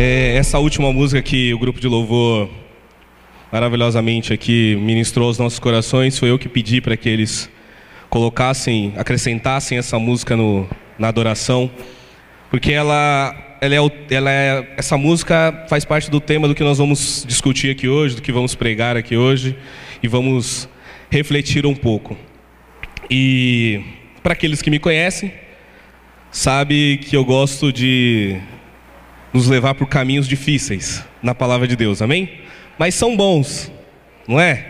É, essa última música que o grupo de louvor maravilhosamente aqui ministrou aos nossos corações, foi eu que pedi para que eles colocassem, acrescentassem essa música no, na adoração, porque ela, ela, é, ela é, essa música faz parte do tema do que nós vamos discutir aqui hoje, do que vamos pregar aqui hoje e vamos refletir um pouco. E para aqueles que me conhecem, sabe que eu gosto de nos levar por caminhos difíceis na palavra de Deus, amém? Mas são bons, não é?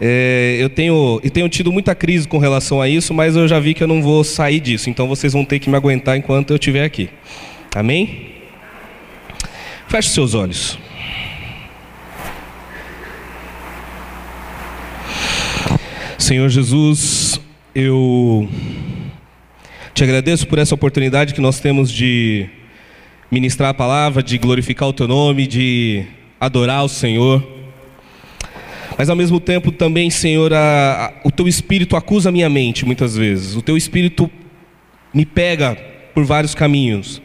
é eu, tenho, eu tenho tido muita crise com relação a isso, mas eu já vi que eu não vou sair disso, então vocês vão ter que me aguentar enquanto eu estiver aqui, amém? Feche seus olhos. Senhor Jesus, eu te agradeço por essa oportunidade que nós temos de ministrar a palavra, de glorificar o teu nome, de adorar o Senhor. Mas ao mesmo tempo também, Senhor, a, a, o teu espírito acusa a minha mente muitas vezes. O teu espírito me pega por vários caminhos.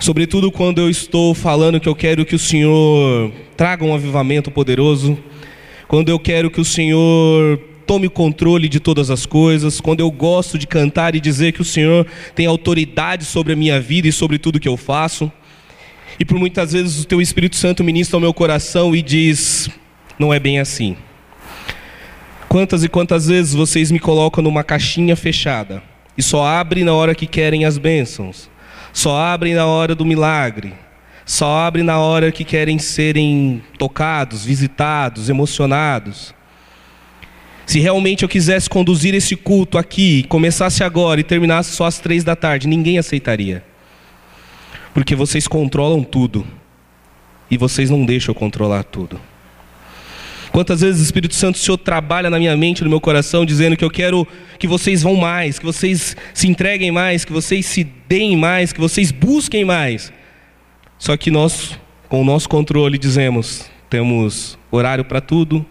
Sobretudo quando eu estou falando que eu quero que o Senhor traga um avivamento poderoso, quando eu quero que o Senhor tome o controle de todas as coisas, quando eu gosto de cantar e dizer que o Senhor tem autoridade sobre a minha vida e sobre tudo que eu faço. E por muitas vezes o teu Espírito Santo ministra ao meu coração e diz: não é bem assim. Quantas e quantas vezes vocês me colocam numa caixinha fechada e só abrem na hora que querem as bênçãos, só abrem na hora do milagre, só abrem na hora que querem serem tocados, visitados, emocionados. Se realmente eu quisesse conduzir esse culto aqui, começasse agora e terminasse só às três da tarde, ninguém aceitaria. Porque vocês controlam tudo. E vocês não deixam eu controlar tudo. Quantas vezes o Espírito Santo, o Senhor trabalha na minha mente, no meu coração, dizendo que eu quero que vocês vão mais, que vocês se entreguem mais, que vocês se deem mais, que vocês busquem mais. Só que nós, com o nosso controle, dizemos: temos horário para tudo,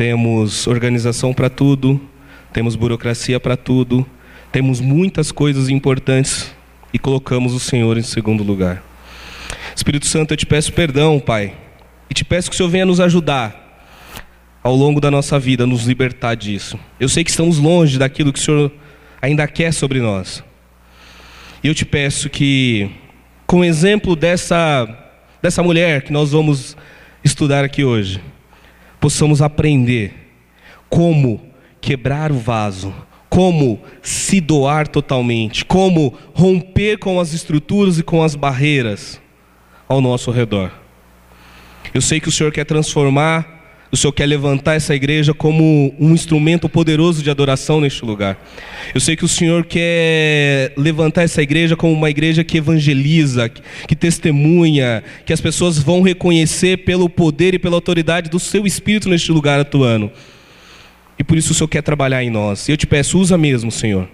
temos organização para tudo, temos burocracia para tudo, temos muitas coisas importantes e colocamos o Senhor em segundo lugar. Espírito Santo, eu te peço perdão, Pai, e te peço que o Senhor venha nos ajudar ao longo da nossa vida, nos libertar disso. Eu sei que estamos longe daquilo que o Senhor ainda quer sobre nós. E eu te peço que, com o exemplo dessa, dessa mulher que nós vamos estudar aqui hoje, possamos aprender como quebrar o vaso, como se doar totalmente, como romper com as estruturas e com as barreiras ao nosso redor. Eu sei que o Senhor quer transformar o Senhor quer levantar essa igreja como um instrumento poderoso de adoração neste lugar. Eu sei que o Senhor quer levantar essa igreja como uma igreja que evangeliza, que testemunha, que as pessoas vão reconhecer pelo poder e pela autoridade do seu Espírito neste lugar atuando. E por isso o Senhor quer trabalhar em nós. E eu te peço, usa mesmo, Senhor.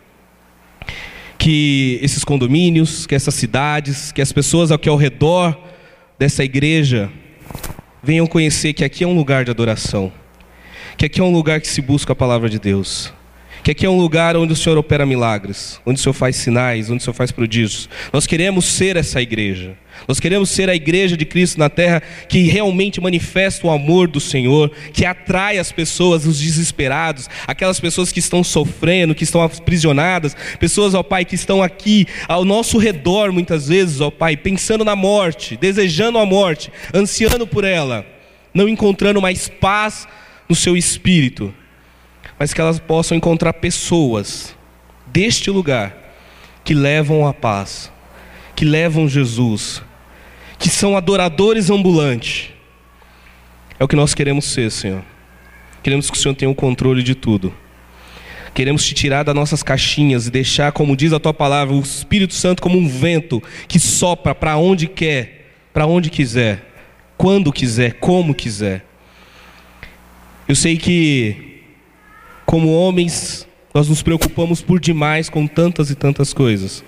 Que esses condomínios, que essas cidades, que as pessoas aqui ao redor dessa igreja venham conhecer que aqui é um lugar de adoração, que aqui é um lugar que se busca a palavra de Deus, que aqui é um lugar onde o Senhor opera milagres, onde o Senhor faz sinais, onde o Senhor faz prodígios. Nós queremos ser essa igreja. Nós queremos ser a igreja de Cristo na terra que realmente manifesta o amor do Senhor, que atrai as pessoas, os desesperados, aquelas pessoas que estão sofrendo, que estão aprisionadas, pessoas, ó Pai, que estão aqui ao nosso redor muitas vezes, ó Pai, pensando na morte, desejando a morte, ansiando por ela, não encontrando mais paz no seu espírito mas que elas possam encontrar pessoas deste lugar que levam a paz, que levam Jesus, que são adoradores ambulantes. É o que nós queremos ser, Senhor. Queremos que o Senhor tenha o controle de tudo. Queremos te tirar das nossas caixinhas e deixar, como diz a tua palavra, o Espírito Santo como um vento que sopra para onde quer, para onde quiser, quando quiser, como quiser. Eu sei que como homens, nós nos preocupamos por demais com tantas e tantas coisas.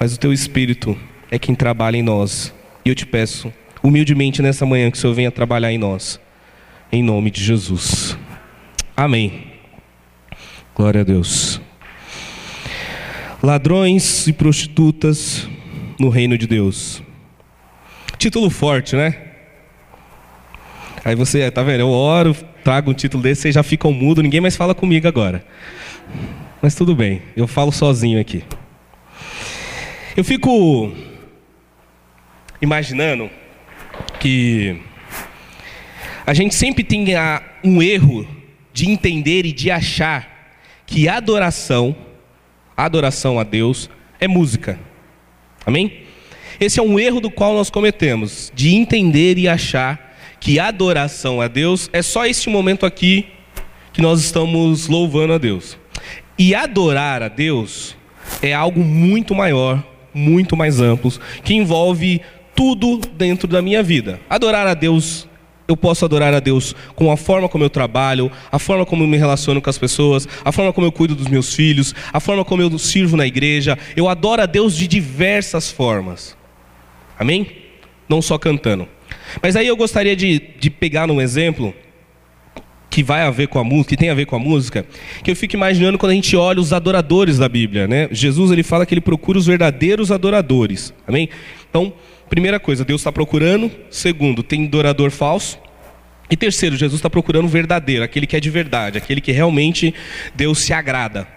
Mas o teu Espírito é quem trabalha em nós. E eu te peço, humildemente nessa manhã, que o Senhor venha trabalhar em nós. Em nome de Jesus. Amém. Glória a Deus. Ladrões e prostitutas no reino de Deus. Título forte, né? Aí você, tá vendo? Eu oro, trago um título desse, vocês já ficam mudo, ninguém mais fala comigo agora. Mas tudo bem, eu falo sozinho aqui. Eu fico imaginando que a gente sempre tem um erro de entender e de achar que adoração, adoração a Deus, é música. Amém? Esse é um erro do qual nós cometemos, de entender e achar que adoração a Deus é só este momento aqui que nós estamos louvando a Deus. E adorar a Deus é algo muito maior, muito mais amplo, que envolve tudo dentro da minha vida. Adorar a Deus eu posso adorar a Deus com a forma como eu trabalho, a forma como eu me relaciono com as pessoas, a forma como eu cuido dos meus filhos, a forma como eu sirvo na igreja. Eu adoro a Deus de diversas formas. Amém? Não só cantando. Mas aí eu gostaria de, de pegar um exemplo que vai a ver com a música, que tem a ver com a música, que eu fico imaginando quando a gente olha os adoradores da Bíblia, né? Jesus ele fala que ele procura os verdadeiros adoradores, amém? Então, primeira coisa, Deus está procurando. Segundo, tem adorador falso. E terceiro, Jesus está procurando o verdadeiro, aquele que é de verdade, aquele que realmente Deus se agrada.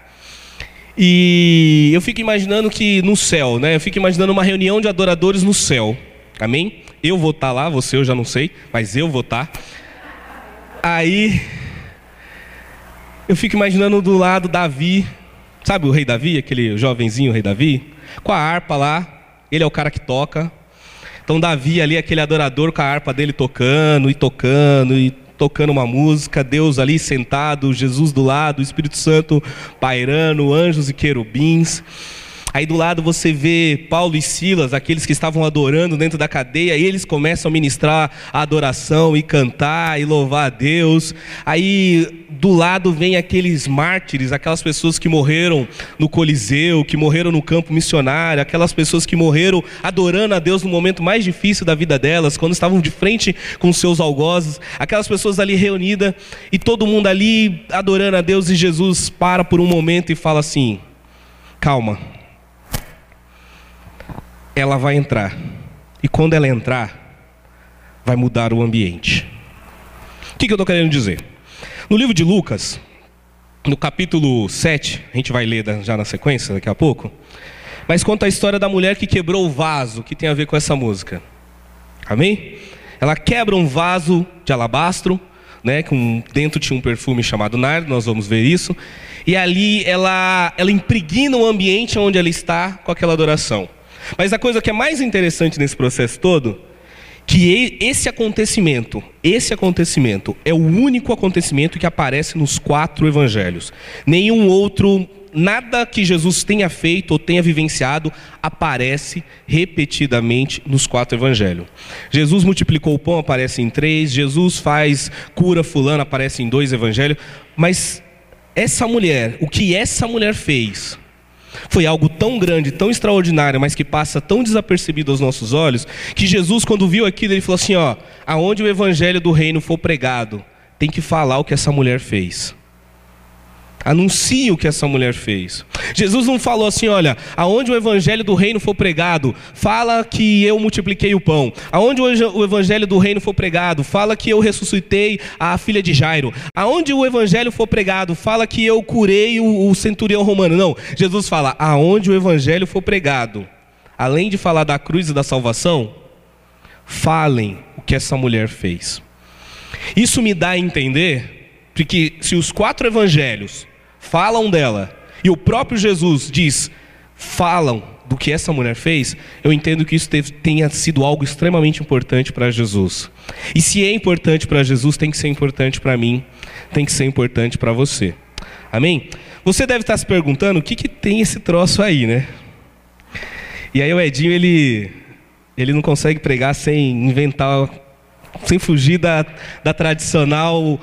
E eu fico imaginando que no céu, né? Eu fico imaginando uma reunião de adoradores no céu. Amém? Eu vou estar tá lá, você eu já não sei, mas eu vou estar. Tá. Aí eu fico imaginando do lado Davi, sabe o rei Davi, aquele jovenzinho rei Davi, com a harpa lá, ele é o cara que toca. Então Davi ali, aquele adorador com a harpa dele tocando e tocando e tocando uma música, Deus ali sentado, Jesus do lado, o Espírito Santo pairando, anjos e querubins. Aí do lado você vê Paulo e Silas, aqueles que estavam adorando dentro da cadeia, e eles começam a ministrar a adoração e cantar e louvar a Deus. Aí do lado vem aqueles mártires, aquelas pessoas que morreram no Coliseu, que morreram no campo missionário, aquelas pessoas que morreram adorando a Deus no momento mais difícil da vida delas, quando estavam de frente com seus algozes, aquelas pessoas ali reunidas e todo mundo ali adorando a Deus e Jesus para por um momento e fala assim: "Calma, ela vai entrar. E quando ela entrar, vai mudar o ambiente. O que, eu estou querendo dizer? No livro de Lucas, no capítulo 7, a gente vai ler já na sequência daqui a pouco, mas conta a história da mulher que quebrou o vaso, que tem a ver com essa música. Amém? Ela quebra um vaso de alabastro, né, com dentro tinha um perfume chamado nardo, nós vamos ver isso. E ali ela ela impregna o ambiente onde ela está com aquela adoração. Mas a coisa que é mais interessante nesse processo todo, que esse acontecimento, esse acontecimento é o único acontecimento que aparece nos quatro evangelhos. Nenhum outro, nada que Jesus tenha feito ou tenha vivenciado aparece repetidamente nos quatro evangelhos. Jesus multiplicou o pão, aparece em três. Jesus faz cura fulano, aparece em dois evangelhos. Mas essa mulher, o que essa mulher fez? Foi algo tão grande, tão extraordinário, mas que passa tão desapercebido aos nossos olhos, que Jesus, quando viu aquilo, ele falou assim: ó, aonde o evangelho do reino for pregado, tem que falar o que essa mulher fez. Anuncie o que essa mulher fez. Jesus não falou assim: olha, aonde o evangelho do reino for pregado, fala que eu multipliquei o pão. Aonde o evangelho do reino for pregado, fala que eu ressuscitei a filha de Jairo. Aonde o evangelho for pregado, fala que eu curei o, o centurião romano. Não, Jesus fala: aonde o evangelho for pregado, além de falar da cruz e da salvação, falem o que essa mulher fez. Isso me dá a entender porque se os quatro evangelhos falam dela, e o próprio Jesus diz, falam do que essa mulher fez, eu entendo que isso teve, tenha sido algo extremamente importante para Jesus. E se é importante para Jesus, tem que ser importante para mim, tem que ser importante para você. Amém? Você deve estar se perguntando o que, que tem esse troço aí, né? E aí o Edinho, ele, ele não consegue pregar sem inventar, sem fugir da, da tradicional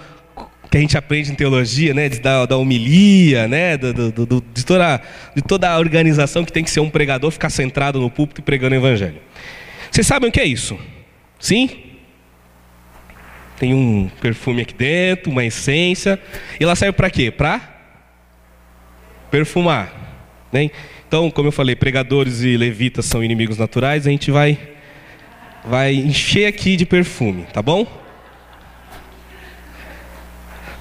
que a gente aprende em teologia, né, da, da homilia, né, do, do, do, de, toda, de toda a organização que tem que ser um pregador ficar centrado no púlpito e pregando o evangelho. Vocês sabem o que é isso? Sim? Tem um perfume aqui dentro, uma essência, e ela serve para quê? Para perfumar. Né? Então, como eu falei, pregadores e levitas são inimigos naturais, a gente vai vai encher aqui de perfume, tá bom?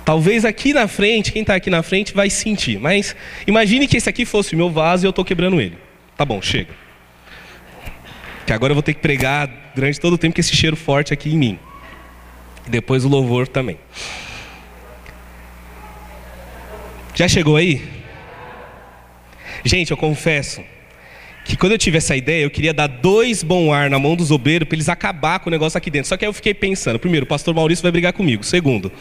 Talvez aqui na frente, quem está aqui na frente vai sentir, mas imagine que esse aqui fosse o meu vaso e eu estou quebrando ele. Tá bom, chega. Que agora eu vou ter que pregar durante todo o tempo com esse cheiro forte aqui em mim. E depois o louvor também. Já chegou aí? Gente, eu confesso que quando eu tive essa ideia, eu queria dar dois bom ar na mão dos obreiros para eles acabar com o negócio aqui dentro. Só que aí eu fiquei pensando, primeiro, o pastor Maurício vai brigar comigo. Segundo,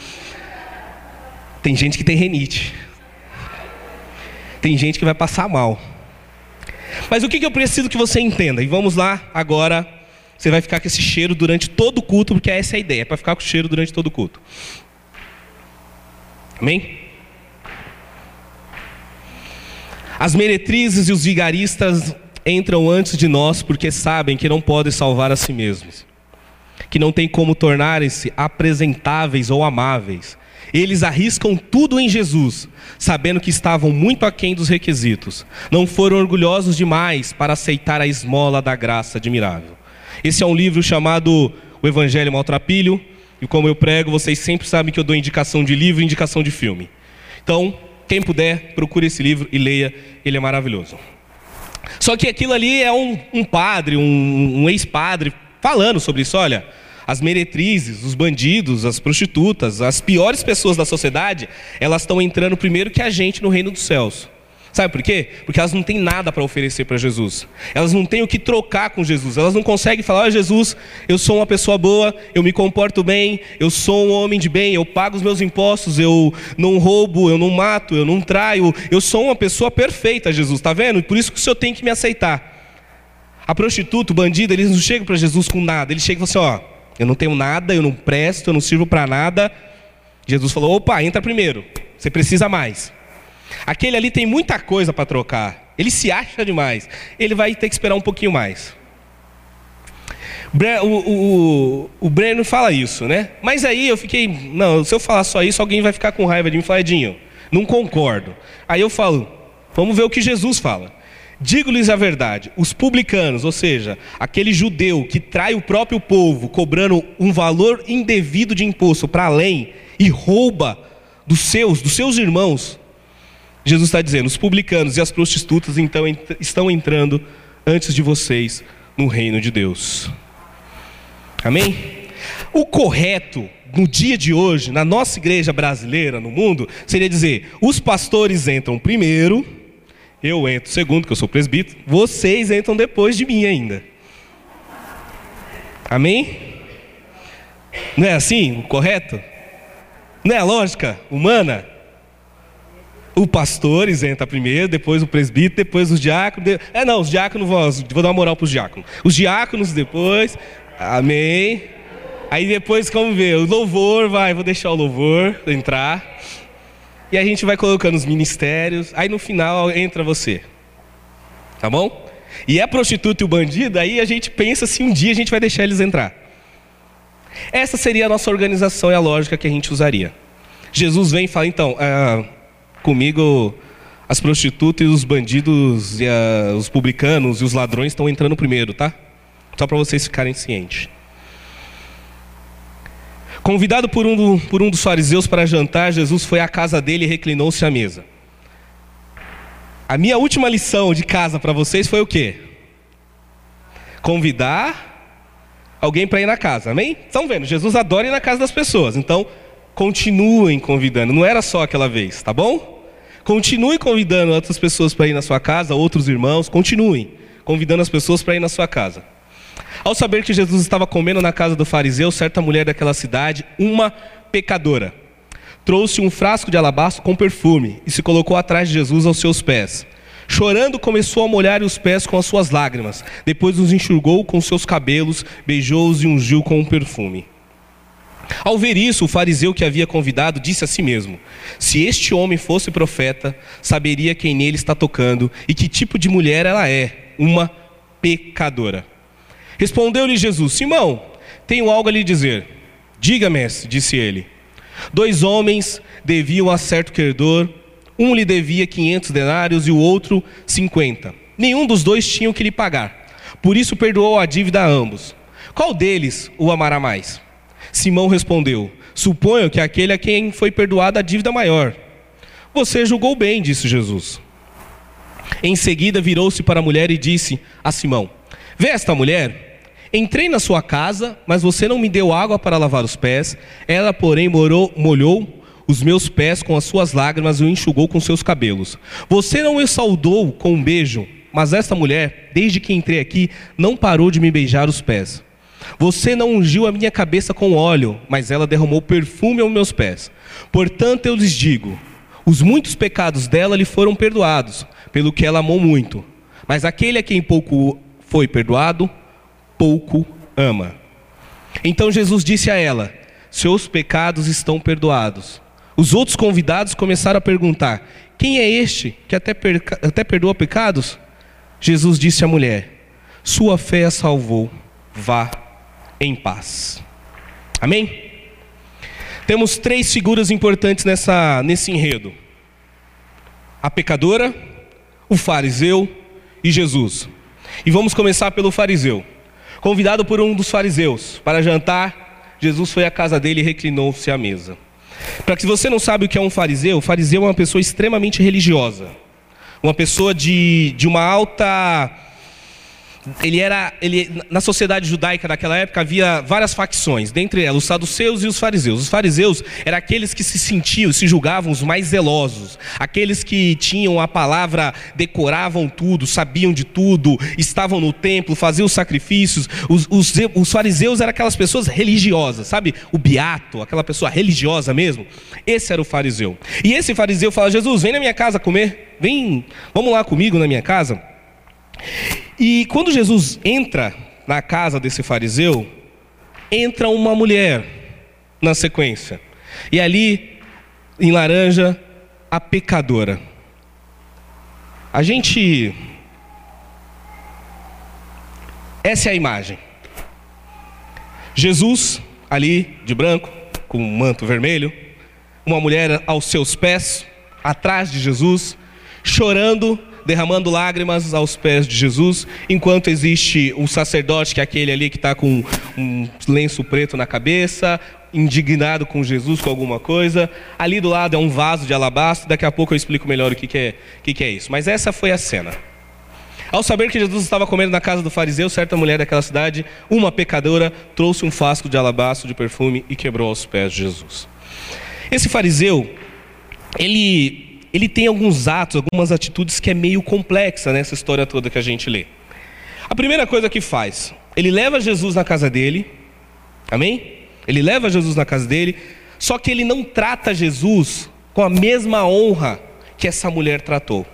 tem gente que tem renite. Tem gente que vai passar mal. Mas o que, que eu preciso que você entenda? E vamos lá agora. Você vai ficar com esse cheiro durante todo o culto, porque essa é a ideia, é para ficar com o cheiro durante todo o culto. Amém? As meretrizes e os vigaristas entram antes de nós porque sabem que não podem salvar a si mesmos, que não tem como tornarem-se apresentáveis ou amáveis. Eles arriscam tudo em Jesus, sabendo que estavam muito aquém dos requisitos. Não foram orgulhosos demais para aceitar a esmola da graça admirável. Esse é um livro chamado O Evangelho Maltrapilho, e como eu prego, vocês sempre sabem que eu dou indicação de livro e indicação de filme. Então, quem puder, procure esse livro e leia, ele é maravilhoso. Só que aquilo ali é um, um padre, um, um ex-padre, falando sobre isso. Olha, as meretrizes, os bandidos, as prostitutas, as piores pessoas da sociedade, elas estão entrando primeiro que a gente no reino dos céus. Sabe por quê? Porque elas não têm nada para oferecer para Jesus. Elas não têm o que trocar com Jesus. Elas não conseguem falar: oh, Jesus, eu sou uma pessoa boa, eu me comporto bem, eu sou um homem de bem, eu pago os meus impostos, eu não roubo, eu não mato, eu não traio, eu sou uma pessoa perfeita, Jesus. Está vendo? Por isso que o Senhor tem que me aceitar. A prostituta, o bandido, eles não chegam para Jesus com nada. Eles chegam e falam assim: ó, eu não tenho nada, eu não presto, eu não sirvo para nada. Jesus falou: opa, entra primeiro. Você precisa mais. Aquele ali tem muita coisa para trocar. Ele se acha demais. Ele vai ter que esperar um pouquinho mais. O, o, o Breno fala isso, né? Mas aí eu fiquei, não, se eu falar só isso, alguém vai ficar com raiva de mim falar, Edinho, não concordo. Aí eu falo, vamos ver o que Jesus fala. Digo-lhes a verdade: os publicanos, ou seja, aquele judeu que trai o próprio povo, cobrando um valor indevido de imposto para além e rouba dos seus, dos seus irmãos, Jesus está dizendo: os publicanos e as prostitutas então estão entrando antes de vocês no reino de Deus. Amém? O correto no dia de hoje, na nossa igreja brasileira, no mundo, seria dizer: os pastores entram primeiro, eu entro segundo, que eu sou presbítero, vocês entram depois de mim ainda. Amém? Não é assim correto? Não é a lógica humana? o pastores entra primeiro, depois o presbítero, depois os diáconos. É, não, os diáconos, vou, vou dar uma moral para os diáconos. Os diáconos depois, amém. Aí depois, como ver, o louvor vai, vou deixar o louvor entrar. E a gente vai colocando os ministérios, aí no final entra você. Tá bom? E a prostituta e o bandido, aí a gente pensa se um dia a gente vai deixar eles entrar. Essa seria a nossa organização e a lógica que a gente usaria. Jesus vem e fala, então, ah, comigo as prostitutas e os bandidos e a, os publicanos e os ladrões estão entrando primeiro, tá? Só para vocês ficarem cientes. Convidado por um, por um dos fariseus para jantar, Jesus foi à casa dele e reclinou-se à mesa. A minha última lição de casa para vocês foi o quê? Convidar alguém para ir na casa, amém? Estão vendo? Jesus adora ir na casa das pessoas, então continuem convidando, não era só aquela vez, tá bom? Continue convidando outras pessoas para ir na sua casa, outros irmãos, continuem convidando as pessoas para ir na sua casa. Ao saber que Jesus estava comendo na casa do fariseu, certa mulher daquela cidade, uma pecadora, trouxe um frasco de alabastro com perfume e se colocou atrás de Jesus aos seus pés. Chorando, começou a molhar os pés com as suas lágrimas. Depois os enxugou com seus cabelos, beijou-os e ungiu com um perfume. Ao ver isso, o fariseu que havia convidado disse a si mesmo: Se este homem fosse profeta, saberia quem nele está tocando e que tipo de mulher ela é, uma pecadora. Respondeu-lhe Jesus: Simão, tenho algo a lhe dizer. Diga, mestre, disse ele. Dois homens deviam a certo credor, um lhe devia quinhentos denários e o outro cinquenta. Nenhum dos dois tinha o que lhe pagar. Por isso perdoou a dívida a ambos. Qual deles o amará mais? Simão respondeu: Suponho que aquele a quem foi perdoada a dívida maior. Você julgou bem, disse Jesus. Em seguida virou-se para a mulher e disse a Simão: Vê esta mulher? Entrei na sua casa, mas você não me deu água para lavar os pés. Ela, porém, morou, molhou os meus pés com as suas lágrimas e o enxugou com seus cabelos. Você não me saudou com um beijo, mas esta mulher, desde que entrei aqui, não parou de me beijar os pés. Você não ungiu a minha cabeça com óleo, mas ela derramou perfume aos meus pés. Portanto, eu lhes digo: os muitos pecados dela lhe foram perdoados, pelo que ela amou muito. Mas aquele a quem pouco foi perdoado, pouco ama. Então Jesus disse a ela: Seus pecados estão perdoados. Os outros convidados começaram a perguntar: Quem é este que até, até perdoa pecados? Jesus disse à mulher: Sua fé a salvou, vá em paz. Amém? Temos três figuras importantes nessa, nesse enredo: a pecadora, o fariseu e Jesus. E vamos começar pelo fariseu. Convidado por um dos fariseus para jantar, Jesus foi à casa dele e reclinou-se à mesa. Para que você não sabe o que é um fariseu, fariseu é uma pessoa extremamente religiosa. Uma pessoa de, de uma alta ele era, ele, na sociedade judaica daquela época havia várias facções, dentre elas os saduceus e os fariseus. Os fariseus eram aqueles que se sentiam, se julgavam os mais zelosos, aqueles que tinham a palavra, decoravam tudo, sabiam de tudo, estavam no templo, faziam sacrifícios. Os, os, os fariseus eram aquelas pessoas religiosas, sabe? O beato, aquela pessoa religiosa mesmo. Esse era o fariseu. E esse fariseu fala: Jesus, vem na minha casa comer, vem, vamos lá comigo na minha casa. E quando Jesus entra na casa desse fariseu, entra uma mulher na sequência. E ali, em laranja, a pecadora. A gente. Essa é a imagem. Jesus, ali, de branco, com um manto vermelho, uma mulher aos seus pés, atrás de Jesus, chorando derramando lágrimas aos pés de Jesus, enquanto existe o sacerdote, que é aquele ali que está com um lenço preto na cabeça, indignado com Jesus, com alguma coisa. Ali do lado é um vaso de alabastro, daqui a pouco eu explico melhor o que, que, é, que, que é isso. Mas essa foi a cena. Ao saber que Jesus estava comendo na casa do fariseu, certa mulher daquela cidade, uma pecadora, trouxe um frasco de alabastro de perfume e quebrou aos pés de Jesus. Esse fariseu, ele ele tem alguns atos, algumas atitudes que é meio complexa nessa história toda que a gente lê. A primeira coisa que faz, ele leva Jesus na casa dele, amém? Ele leva Jesus na casa dele, só que ele não trata Jesus com a mesma honra que essa mulher tratou.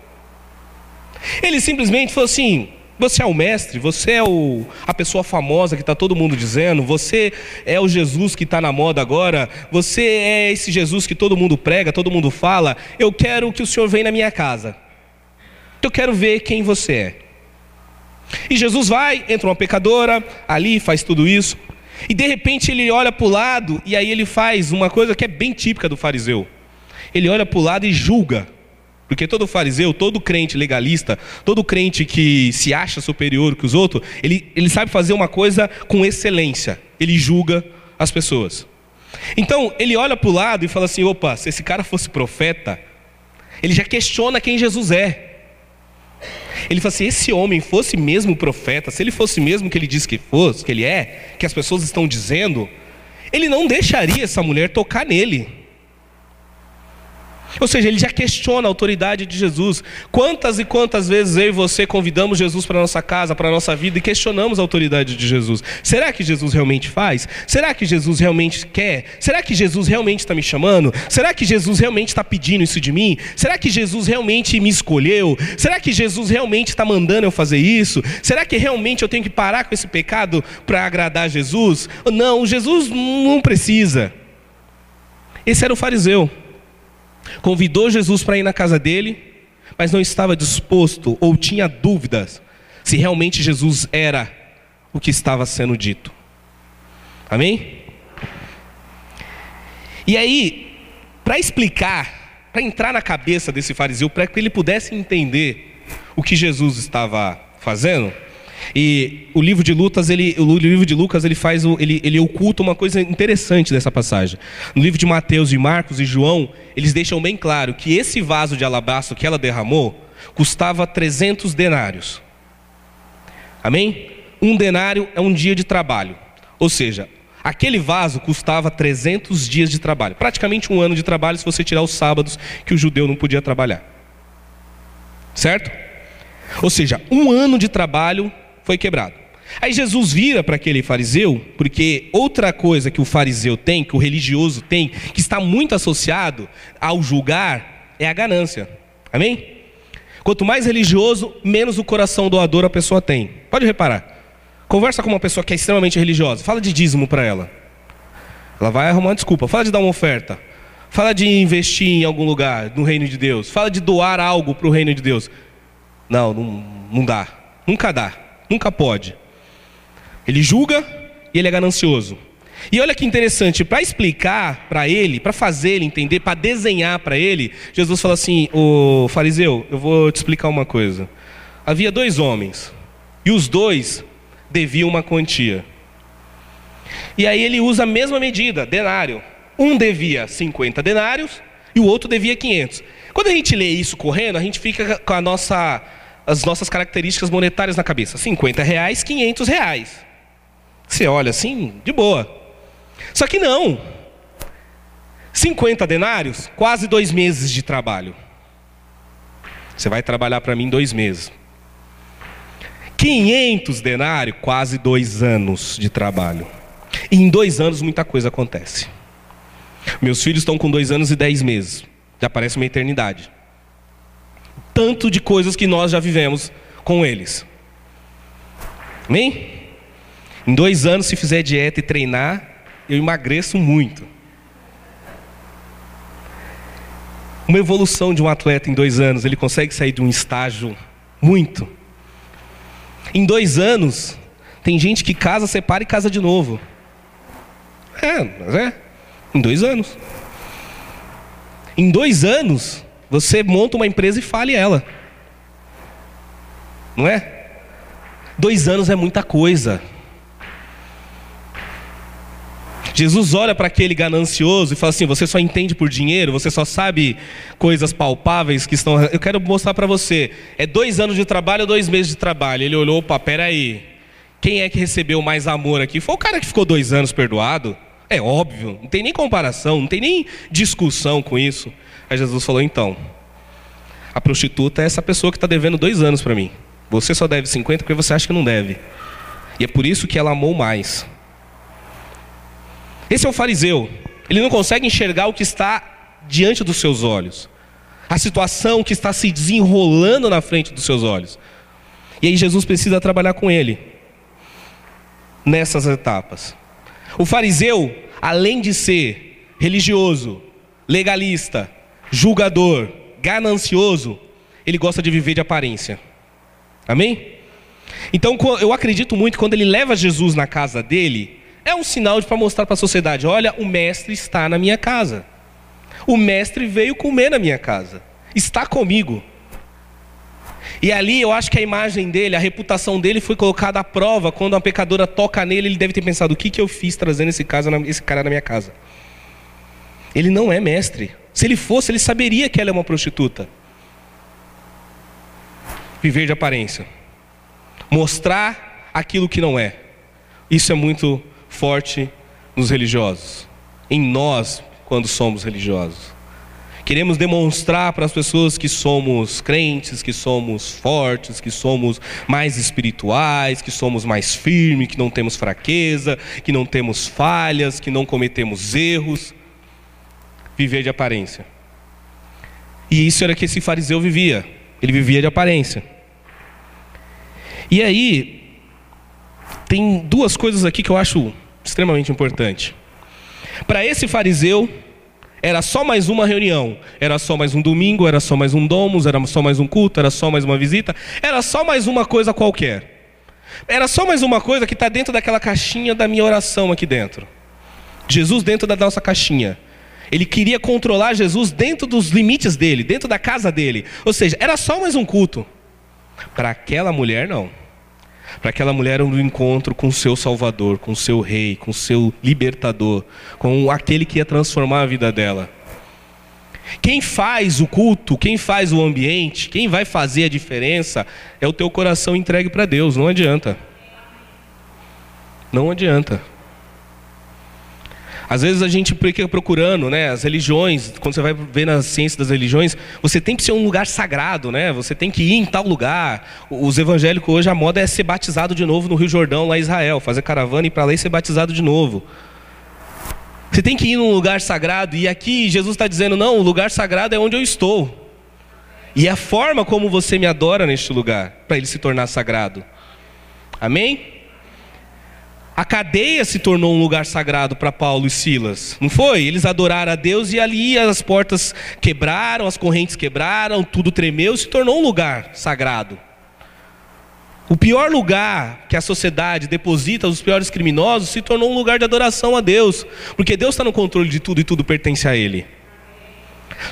Ele simplesmente falou assim: você é o mestre, você é o, a pessoa famosa que está todo mundo dizendo, você é o Jesus que está na moda agora, você é esse Jesus que todo mundo prega, todo mundo fala. Eu quero que o Senhor venha na minha casa. Eu quero ver quem você é. E Jesus vai, entra uma pecadora, ali faz tudo isso, e de repente ele olha para o lado, e aí ele faz uma coisa que é bem típica do fariseu. Ele olha para o lado e julga porque todo fariseu, todo crente legalista, todo crente que se acha superior que os outros, ele, ele sabe fazer uma coisa com excelência. Ele julga as pessoas. Então, ele olha para o lado e fala assim: opa, se esse cara fosse profeta, ele já questiona quem Jesus é. Ele fala assim: esse homem fosse mesmo profeta, se ele fosse mesmo que ele diz que fosse, que ele é, que as pessoas estão dizendo, ele não deixaria essa mulher tocar nele. Ou seja, ele já questiona a autoridade de Jesus. Quantas e quantas vezes eu e você convidamos Jesus para nossa casa, para nossa vida e questionamos a autoridade de Jesus? Será que Jesus realmente faz? Será que Jesus realmente quer? Será que Jesus realmente está me chamando? Será que Jesus realmente está pedindo isso de mim? Será que Jesus realmente me escolheu? Será que Jesus realmente está mandando eu fazer isso? Será que realmente eu tenho que parar com esse pecado para agradar Jesus? Não, Jesus não precisa. Esse era o fariseu. Convidou Jesus para ir na casa dele, mas não estava disposto ou tinha dúvidas se realmente Jesus era o que estava sendo dito. Amém? E aí, para explicar, para entrar na cabeça desse fariseu, para que ele pudesse entender o que Jesus estava fazendo, E o livro de Lucas, ele, o livro de Lucas, ele faz, ele, ele oculta uma coisa interessante dessa passagem. No livro de Mateus e Marcos e João, eles deixam bem claro que esse vaso de alabastro que ela derramou custava 300 denários. Amém? Um denário é um dia de trabalho. Ou seja, aquele vaso custava 300 dias de trabalho. Praticamente um ano de trabalho se você tirar os sábados que o judeu não podia trabalhar. Certo? Ou seja, um ano de trabalho foi quebrado. Aí Jesus vira para aquele fariseu, porque outra coisa que o fariseu tem, que o religioso tem, que está muito associado ao julgar, é a ganância. Amém? Quanto mais religioso, menos o coração doador a pessoa tem. Pode reparar. Conversa com uma pessoa que é extremamente religiosa, fala de dízimo para ela. Ela vai arrumar uma desculpa. Fala de dar uma oferta. Fala de investir em algum lugar no reino de Deus. Fala de doar algo para o reino de Deus. Não, não, não dá. Nunca dá. Nunca pode. Ele julga e ele é ganancioso. E olha que interessante, para explicar para ele, para fazer ele entender, para desenhar para ele, Jesus fala assim: "O fariseu, eu vou te explicar uma coisa. Havia dois homens, e os dois deviam uma quantia. E aí ele usa a mesma medida, denário. Um devia 50 denários e o outro devia 500. Quando a gente lê isso correndo, a gente fica com a nossa, as nossas características monetárias na cabeça. 50 reais, 500 reais. Você olha assim, de boa. Só que não. 50 denários, quase dois meses de trabalho. Você vai trabalhar para mim dois meses. 500 denários, quase dois anos de trabalho. E em dois anos muita coisa acontece. Meus filhos estão com dois anos e dez meses. Já parece uma eternidade. Tanto de coisas que nós já vivemos com eles. Amém? Em dois anos, se fizer dieta e treinar, eu emagreço muito. Uma evolução de um atleta em dois anos, ele consegue sair de um estágio muito. Em dois anos, tem gente que casa, separa e casa de novo. É, mas é. Em dois anos. Em dois anos, você monta uma empresa e fale ela. Não é? Dois anos é muita coisa. Jesus olha para aquele ganancioso e fala assim: Você só entende por dinheiro, você só sabe coisas palpáveis que estão. Eu quero mostrar para você: é dois anos de trabalho ou dois meses de trabalho? Ele olhou, opa, peraí. Quem é que recebeu mais amor aqui? Foi o cara que ficou dois anos perdoado? É óbvio, não tem nem comparação, não tem nem discussão com isso. Aí Jesus falou: Então, a prostituta é essa pessoa que está devendo dois anos para mim. Você só deve 50 porque você acha que não deve. E é por isso que ela amou mais. Esse é o fariseu. Ele não consegue enxergar o que está diante dos seus olhos, a situação que está se desenrolando na frente dos seus olhos. E aí Jesus precisa trabalhar com ele nessas etapas. O fariseu, além de ser religioso, legalista, julgador, ganancioso, ele gosta de viver de aparência. Amém? Então eu acredito muito que quando ele leva Jesus na casa dele, é um sinal para mostrar para a sociedade: olha, o mestre está na minha casa. O mestre veio comer na minha casa. Está comigo. E ali eu acho que a imagem dele, a reputação dele foi colocada à prova quando uma pecadora toca nele, ele deve ter pensado: o que, que eu fiz trazendo esse, esse cara na minha casa? Ele não é mestre. Se ele fosse, ele saberia que ela é uma prostituta. Viver de aparência. Mostrar aquilo que não é. Isso é muito forte nos religiosos, em nós quando somos religiosos. Queremos demonstrar para as pessoas que somos crentes, que somos fortes, que somos mais espirituais, que somos mais firmes, que não temos fraqueza, que não temos falhas, que não cometemos erros. Viver de aparência. E isso era que esse fariseu vivia. Ele vivia de aparência. E aí, tem duas coisas aqui que eu acho extremamente importante. Para esse fariseu, era só mais uma reunião, era só mais um domingo, era só mais um domus, era só mais um culto, era só mais uma visita, era só mais uma coisa qualquer. Era só mais uma coisa que está dentro daquela caixinha da minha oração aqui dentro. Jesus dentro da nossa caixinha. Ele queria controlar Jesus dentro dos limites dele, dentro da casa dele. Ou seja, era só mais um culto. Para aquela mulher, não. Para aquela mulher um encontro com o seu Salvador, com o seu Rei, com o seu Libertador, com aquele que ia transformar a vida dela. Quem faz o culto, quem faz o ambiente, quem vai fazer a diferença é o teu coração entregue para Deus, não adianta. Não adianta. Às vezes a gente fica procurando, né, as religiões, quando você vai ver na ciência das religiões, você tem que ser um lugar sagrado, né? Você tem que ir em tal lugar. Os evangélicos hoje a moda é ser batizado de novo no Rio Jordão, lá em Israel, fazer caravana e para lá e ser batizado de novo. Você tem que ir num lugar sagrado e aqui Jesus está dizendo não, o lugar sagrado é onde eu estou. E é a forma como você me adora neste lugar para ele se tornar sagrado. Amém? A cadeia se tornou um lugar sagrado para Paulo e Silas, não foi? Eles adoraram a Deus e ali as portas quebraram, as correntes quebraram, tudo tremeu, se tornou um lugar sagrado. O pior lugar que a sociedade deposita os piores criminosos se tornou um lugar de adoração a Deus, porque Deus está no controle de tudo e tudo pertence a Ele.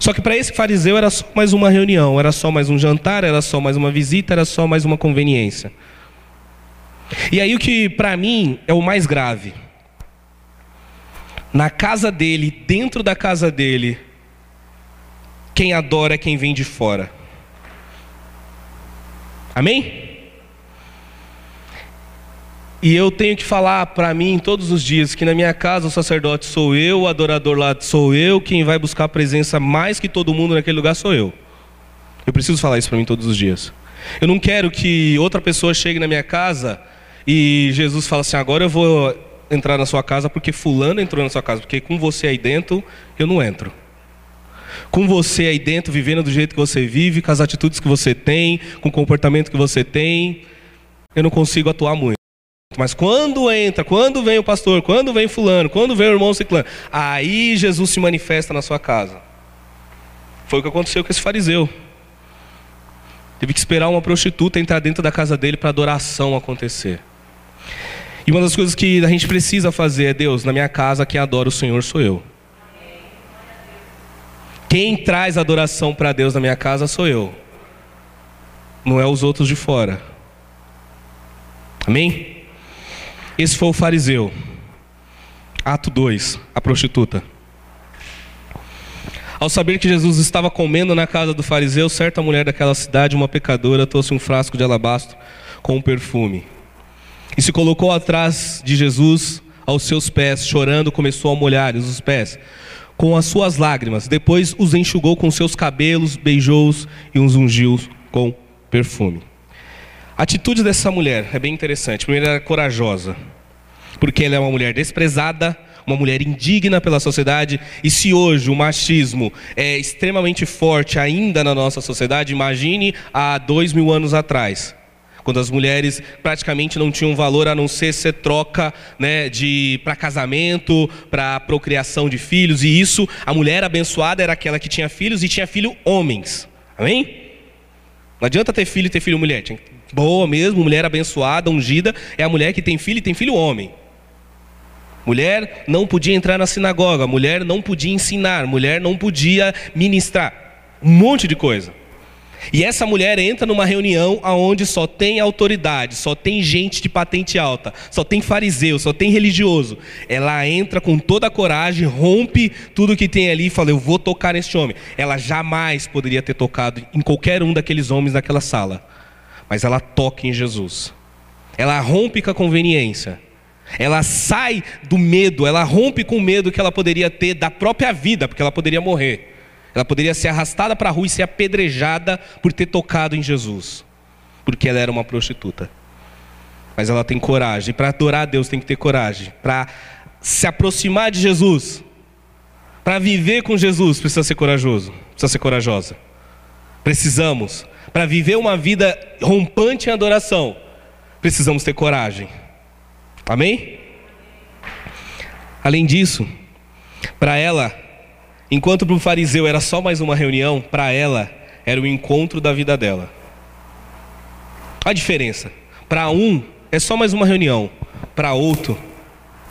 Só que para esse fariseu era só mais uma reunião, era só mais um jantar, era só mais uma visita, era só mais uma conveniência. E aí o que para mim é o mais grave. Na casa dele, dentro da casa dele, quem adora é quem vem de fora. Amém? E eu tenho que falar para mim todos os dias que na minha casa o sacerdote sou eu, o adorador lá sou eu, quem vai buscar a presença mais que todo mundo naquele lugar sou eu. Eu preciso falar isso para mim todos os dias. Eu não quero que outra pessoa chegue na minha casa e Jesus fala assim: agora eu vou entrar na sua casa porque Fulano entrou na sua casa, porque com você aí dentro eu não entro. Com você aí dentro, vivendo do jeito que você vive, com as atitudes que você tem, com o comportamento que você tem, eu não consigo atuar muito. Mas quando entra, quando vem o pastor, quando vem fulano, quando vem o irmão ciclano, aí Jesus se manifesta na sua casa. Foi o que aconteceu com esse fariseu. Teve que esperar uma prostituta entrar dentro da casa dele para a adoração acontecer. E uma das coisas que a gente precisa fazer é, Deus, na minha casa quem adora o Senhor sou eu. Quem traz adoração para Deus na minha casa sou eu. Não é os outros de fora. Amém? Esse foi o fariseu. Ato 2, a prostituta. Ao saber que Jesus estava comendo na casa do fariseu, certa mulher daquela cidade, uma pecadora, trouxe um frasco de alabastro com um perfume e se colocou atrás de Jesus aos seus pés, chorando, começou a molhar-lhes os pés com as suas lágrimas. Depois os enxugou com seus cabelos, beijou-os e os ungiu com perfume. A atitude dessa mulher é bem interessante. Primeiro, ela é corajosa, porque ela é uma mulher desprezada, uma mulher indigna pela sociedade. E se hoje o machismo é extremamente forte ainda na nossa sociedade, imagine há dois mil anos atrás quando as mulheres praticamente não tinham valor a não ser ser troca né, de para casamento, para procriação de filhos, e isso, a mulher abençoada era aquela que tinha filhos e tinha filho homens. Amém? Não adianta ter filho e ter filho mulher. Boa mesmo, mulher abençoada, ungida, é a mulher que tem filho e tem filho homem. Mulher não podia entrar na sinagoga, mulher não podia ensinar, mulher não podia ministrar. Um monte de coisa. E essa mulher entra numa reunião onde só tem autoridade, só tem gente de patente alta, só tem fariseu, só tem religioso. Ela entra com toda a coragem, rompe tudo que tem ali e fala: Eu vou tocar neste homem. Ela jamais poderia ter tocado em qualquer um daqueles homens naquela sala, mas ela toca em Jesus. Ela rompe com a conveniência. Ela sai do medo, ela rompe com o medo que ela poderia ter da própria vida, porque ela poderia morrer. Ela poderia ser arrastada para a rua e ser apedrejada por ter tocado em Jesus, porque ela era uma prostituta. Mas ela tem coragem. Para adorar a Deus tem que ter coragem. Para se aproximar de Jesus, para viver com Jesus, precisa ser corajoso, precisa ser corajosa. Precisamos. Para viver uma vida rompante em adoração, precisamos ter coragem. Amém? Além disso, para ela, Enquanto para o fariseu era só mais uma reunião, para ela era o encontro da vida dela. A diferença: para um é só mais uma reunião, para outro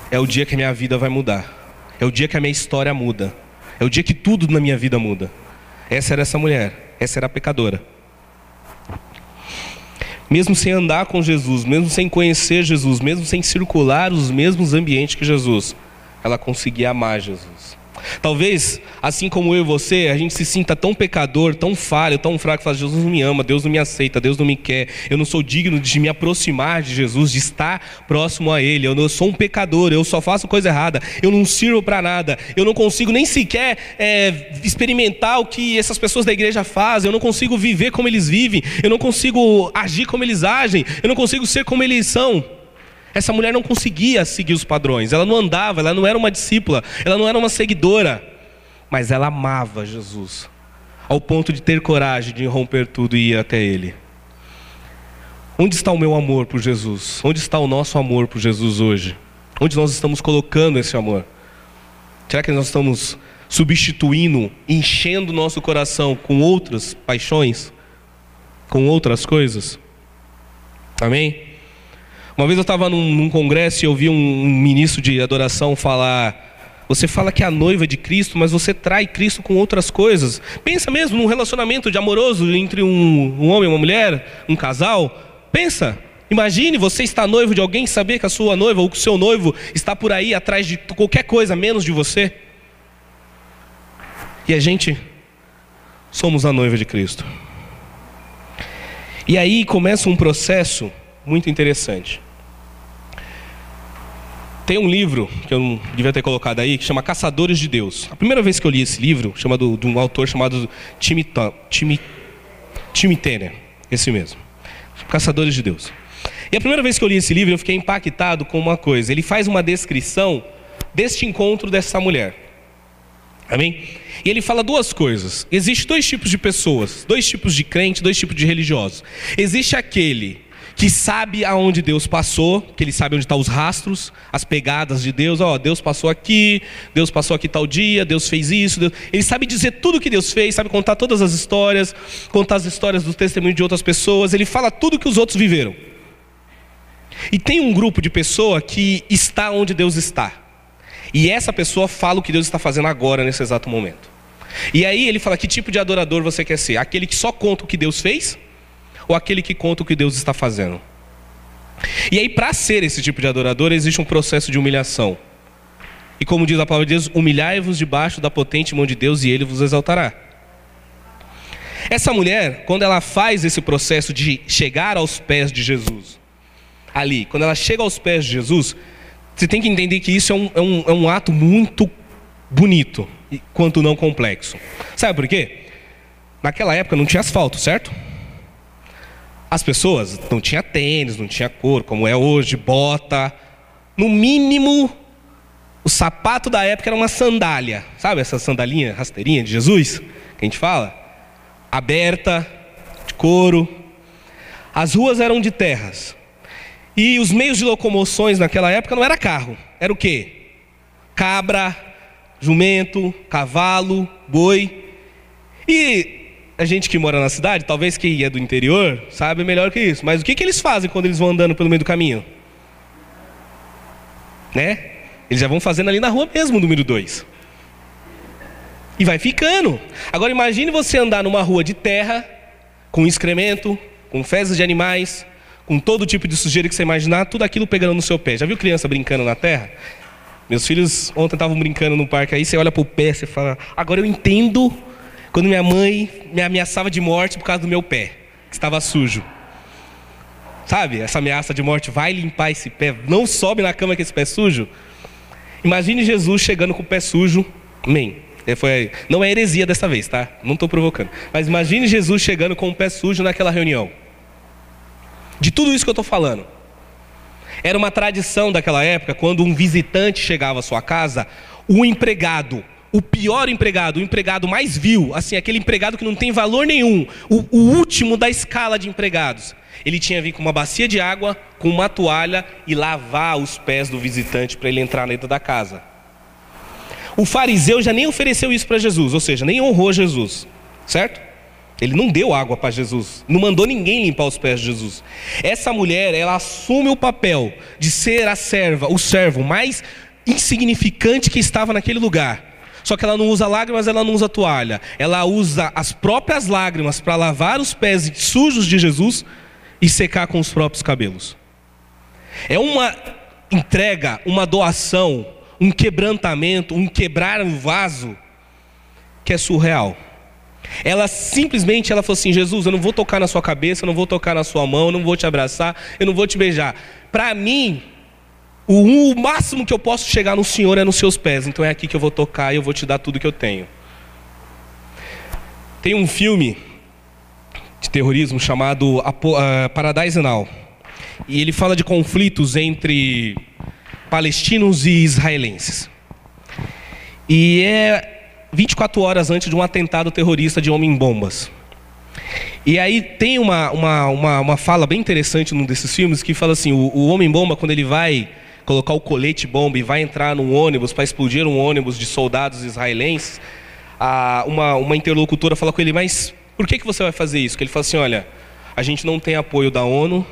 é o dia que a minha vida vai mudar, é o dia que a minha história muda, é o dia que tudo na minha vida muda. Essa era essa mulher, essa era a pecadora. mesmo sem andar com Jesus, mesmo sem conhecer Jesus, mesmo sem circular os mesmos ambientes que Jesus, ela conseguia amar Jesus. Talvez, assim como eu e você, a gente se sinta tão pecador, tão falho, tão fraco, fala, Jesus não me ama, Deus não me aceita, Deus não me quer, eu não sou digno de me aproximar de Jesus, de estar próximo a Ele, eu, não, sou um pecador, eu só faço coisa errada, eu não sirvo para nada, eu não consigo nem sequer é, experimentar o que essas pessoas da igreja fazem, eu não consigo viver como eles vivem, eu não consigo agir como eles agem, eu não consigo ser como eles são. Essa mulher não conseguia seguir os padrões, ela não andava, ela não era uma discípula, ela não era uma seguidora, mas ela amava Jesus, ao ponto de ter coragem de romper tudo e ir até Ele. Onde está o meu amor por Jesus? Onde está o nosso amor por Jesus hoje? Onde nós estamos colocando esse amor? Será que nós estamos substituindo, enchendo nosso coração com outras paixões, com outras coisas? Amém? Uma vez eu estava num, num, congresso e ouvi um, um ministro de adoração falar: Você fala que é a noiva de Cristo, mas você trai Cristo com outras coisas. Pensa mesmo num relacionamento de amoroso entre um, um homem e uma mulher, um casal. Pensa. Imagine você estar noivo de alguém, saber que a sua noiva ou que o seu noivo está por aí atrás de qualquer coisa menos de você. E a gente somos a noiva de Cristo. E aí começa um processo muito interessante. Tem um livro que eu não devia ter colocado aí, que chama Caçadores de Deus. A primeira vez que eu li esse livro, chamado, de um autor chamado Tim, Tim, Tim Tanner, esse mesmo. Caçadores de Deus. E a primeira vez que eu li esse livro, eu fiquei impactado com uma coisa. Ele faz uma descrição deste encontro dessa mulher. Amém? E ele fala duas coisas. Existem dois tipos de pessoas, dois tipos de crentes, dois tipos de religiosos. Existe aquele que sabe aonde Deus passou, que ele sabe onde estão os rastros, as pegadas de Deus. Ó, oh, Deus passou aqui, Deus passou aqui tal dia, Deus fez isso. Deus... Ele sabe dizer tudo que Deus fez, sabe contar todas as histórias, contar as histórias dos testemunhos de outras pessoas. Ele fala tudo que os outros viveram. E tem um grupo de pessoa que está onde Deus está. E essa pessoa fala o que Deus está fazendo agora, nesse exato momento. E aí ele fala: que tipo de adorador você quer ser? Aquele que só conta o que Deus fez? Ou aquele que conta o que Deus está fazendo. E aí, para ser esse tipo de adorador, existe um processo de humilhação. E como diz a palavra de Deus, humilhai-vos debaixo da potente mão de Deus e ele vos exaltará. Essa mulher, quando ela faz esse processo de chegar aos pés de Jesus, ali, quando ela chega aos pés de Jesus, você tem que entender que isso é um, é um, é um ato muito bonito, quanto não complexo. Sabe por quê? Naquela época não tinha asfalto, certo? As pessoas não tinha tênis, não tinha cor, como é hoje, bota. No mínimo, o sapato da época era uma sandália. Sabe essa sandalinha rasteirinha de Jesus? Que a gente fala? Aberta, de couro. As ruas eram de terras. E os meios de locomoções naquela época não era carro. Era o quê? Cabra, jumento, cavalo, boi. E a gente que mora na cidade, talvez quem é do interior, sabe melhor que isso. Mas o que, que eles fazem quando eles vão andando pelo meio do caminho? Né? Eles já vão fazendo ali na rua mesmo, número 2. E vai ficando. Agora imagine você andar numa rua de terra, com excremento, com fezes de animais, com todo tipo de sujeira que você imaginar, tudo aquilo pegando no seu pé. Já viu criança brincando na terra? Meus filhos ontem estavam brincando no parque aí, você olha para o pé, você fala, agora eu entendo quando minha mãe me ameaçava de morte por causa do meu pé, que estava sujo. Sabe, essa ameaça de morte, vai limpar esse pé, não sobe na cama com esse pé sujo. Imagine Jesus chegando com o pé sujo, amém. É, foi, não é heresia dessa vez, tá? Não estou provocando. Mas imagine Jesus chegando com o pé sujo naquela reunião. De tudo isso que eu estou falando. Era uma tradição daquela época, quando um visitante chegava à sua casa, o empregado o pior empregado, o empregado mais vil, assim, aquele empregado que não tem valor nenhum, o, o último da escala de empregados. Ele tinha vir com uma bacia de água, com uma toalha e lavar os pés do visitante para ele entrar dentro da casa. O fariseu já nem ofereceu isso para Jesus, ou seja, nem honrou Jesus, certo? Ele não deu água para Jesus, não mandou ninguém limpar os pés de Jesus. Essa mulher, ela assume o papel de ser a serva, o servo mais insignificante que estava naquele lugar. Só que ela não usa lágrimas, ela não usa toalha. Ela usa as próprias lágrimas para lavar os pés sujos de Jesus e secar com os próprios cabelos. É uma entrega, uma doação, um quebrantamento, um quebrar o vaso que é surreal. Ela simplesmente ela falou assim: Jesus, eu não vou tocar na sua cabeça, eu não vou tocar na sua mão, eu não vou te abraçar, eu não vou te beijar. Para mim, o, o, máximo que eu posso chegar no Senhor é nos seus pés. Então é aqui que eu vou tocar e eu vou te dar tudo que eu tenho. Tem um filme de terrorismo chamado uh, Paradise Now. E ele fala de conflitos entre palestinos e israelenses. E é 24 horas antes de um atentado terrorista de homem-bombas. E aí tem uma, uma, uma, uma, fala bem interessante num desses filmes que fala assim: o, o homem-bomba, quando ele vai colocar o colete bomba e vai entrar num ônibus para explodir um ônibus de soldados israelenses, a, uma, uma interlocutora fala com ele: Mas por que, que você vai fazer isso? Que ele fala assim: Olha, a gente não tem apoio da ONU,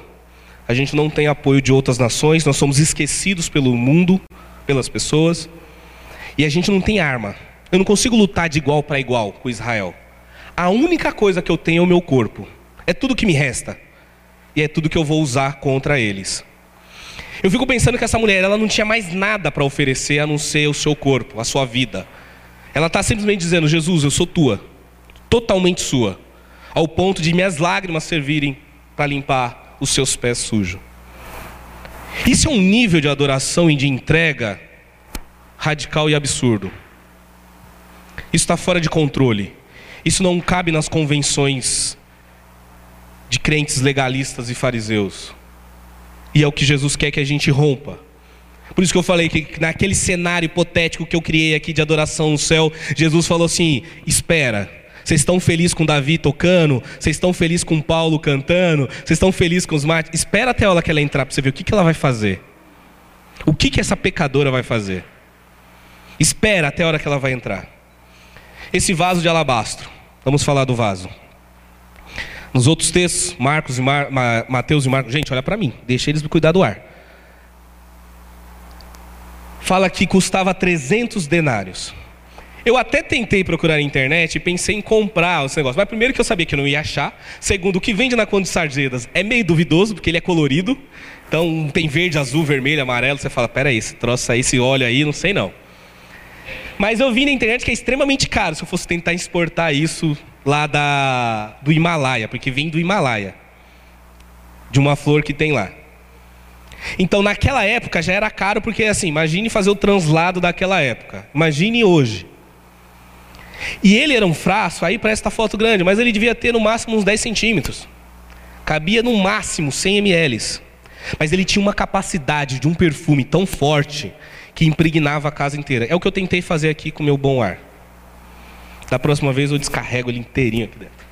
a gente não tem apoio de outras nações, nós somos esquecidos pelo mundo, pelas pessoas, e a gente não tem arma. Eu não consigo lutar de igual para igual com Israel. A única coisa que eu tenho é o meu corpo. É tudo que me resta. E é tudo que eu vou usar contra eles. Eu fico pensando que essa mulher, ela não tinha mais nada para oferecer a não ser o seu corpo, a sua vida. Ela está simplesmente dizendo: Jesus, eu sou tua, totalmente sua, ao ponto de minhas lágrimas servirem para limpar os seus pés sujos. Isso é um nível de adoração e de entrega radical e absurdo. Isso está fora de controle. Isso não cabe nas convenções de crentes legalistas e fariseus. E é o que Jesus quer que a gente rompa. Por isso que eu falei que naquele cenário hipotético que eu criei aqui de adoração no céu, Jesus falou assim: espera vocês estão felizes com Davi tocando? Vocês estão felizes com Paulo cantando? Vocês estão felizes com os mártires? Espera até a hora que ela entrar para você ver o que, que ela vai fazer. O que, que essa pecadora vai fazer? Espera até a hora que ela vai entrar. Esse vaso de alabastro. Vamos falar do vaso. Nos outros textos, Marcos e Mar, Mateus e Marcos, gente, olha para mim, deixa eles cuidar do ar. Fala que custava 300 denários. Eu até tentei procurar na internet e pensei em comprar esse negócio. Mas primeiro que eu sabia que eu não ia achar. Segundo, o que vende na Conde de é meio duvidoso, porque ele é colorido. Então tem verde, azul, vermelho, amarelo. Você fala, peraí, esse troço aí, esse óleo aí, não sei não. Mas eu vi na internet que é extremamente caro se eu fosse tentar exportar isso lá da, do Himalaia, porque vem do Himalaia. De uma flor que tem lá. Então naquela época já era caro, porque assim, imagine fazer o translado daquela época. Imagine hoje. E ele era um frasco, aí parece esta foto grande, mas ele devia ter no máximo uns 10 centímetros. Cabia no máximo 100 ml. Mas ele tinha uma capacidade de um perfume tão forte que impregnava a casa inteira. É o que eu tentei fazer aqui com o meu bom ar. Da próxima vez eu descarrego ele inteirinho aqui dentro.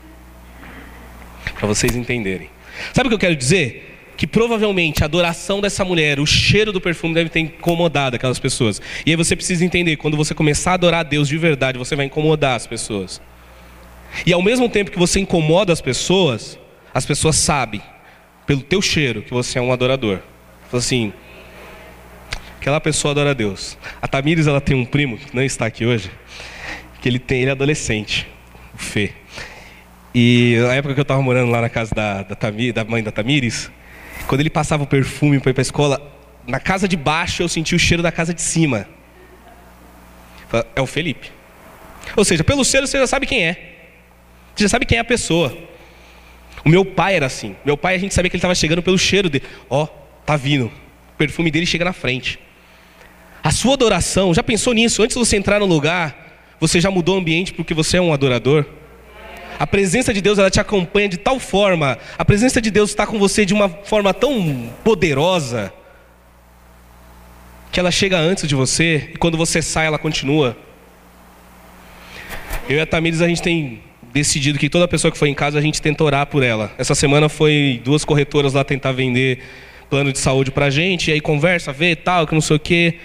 Para vocês entenderem. Sabe o que eu quero dizer? que provavelmente a adoração dessa mulher, o cheiro do perfume deve ter incomodado aquelas pessoas. E aí você precisa entender, quando você começar a adorar a Deus de verdade, você vai incomodar as pessoas. E ao mesmo tempo que você incomoda as pessoas, as pessoas sabem, pelo teu cheiro, que você é um adorador. Fala assim, aquela pessoa adora a Deus. A Tamires, ela tem um primo, que não está aqui hoje, que ele tem, ele é adolescente, o Fê. E na época que eu estava morando lá na casa da, da, Tamir, da mãe da Tamires, quando ele passava o perfume para ir para a escola, na casa de baixo eu sentia o cheiro da casa de cima. É o Felipe. Ou seja, pelo cheiro você já sabe quem é. Você já sabe quem é a pessoa. O meu pai era assim. Meu pai a gente sabia que ele estava chegando pelo cheiro dele. Ó, oh, tá vindo. O perfume dele chega na frente. A sua adoração, já pensou nisso? Antes de você entrar no lugar, você já mudou o ambiente porque você é um adorador? A presença de Deus ela te acompanha de tal forma, a presença de Deus está com você de uma forma tão poderosa, que ela chega antes de você e quando você sai ela continua. Eu e a Tamires a gente tem decidido que toda pessoa que foi em casa a gente tenta orar por ela. Essa semana foi duas corretoras lá tentar vender plano de saúde pra gente, e aí conversa, vê tal, que não sei o quê.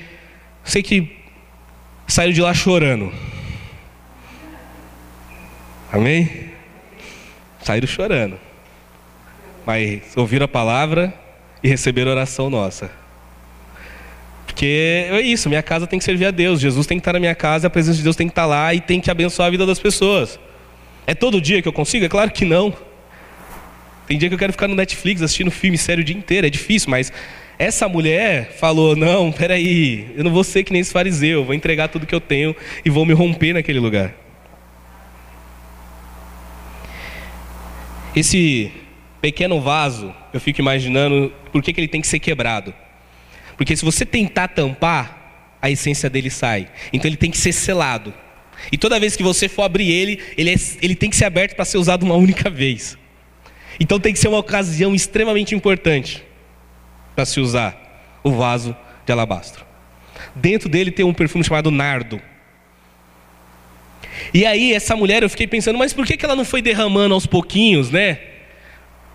Sei que saiu de lá chorando. Amém? Saíram chorando. Mas ouviram a palavra e receberam a oração nossa. Porque é isso, minha casa tem que servir a Deus. Jesus tem que estar na minha casa, a presença de Deus tem que estar lá e tem que abençoar a vida das pessoas. É todo dia que eu consigo? É claro que não. Tem dia que eu quero ficar no Netflix assistindo filme sério o dia inteiro, é difícil, mas essa mulher falou: Não, peraí, eu não vou ser que nem esse fariseu, vou entregar tudo que eu tenho e vou me romper naquele lugar. Esse pequeno vaso, eu fico imaginando por que, que ele tem que ser quebrado. Porque se você tentar tampar, a essência dele sai. Então ele tem que ser selado. E toda vez que você for abrir ele, ele, é, ele tem que ser aberto para ser usado uma única vez. Então tem que ser uma ocasião extremamente importante para se usar o vaso de alabastro. Dentro dele tem um perfume chamado nardo. E aí, essa mulher, eu fiquei pensando, mas por que, que ela não foi derramando aos pouquinhos, né?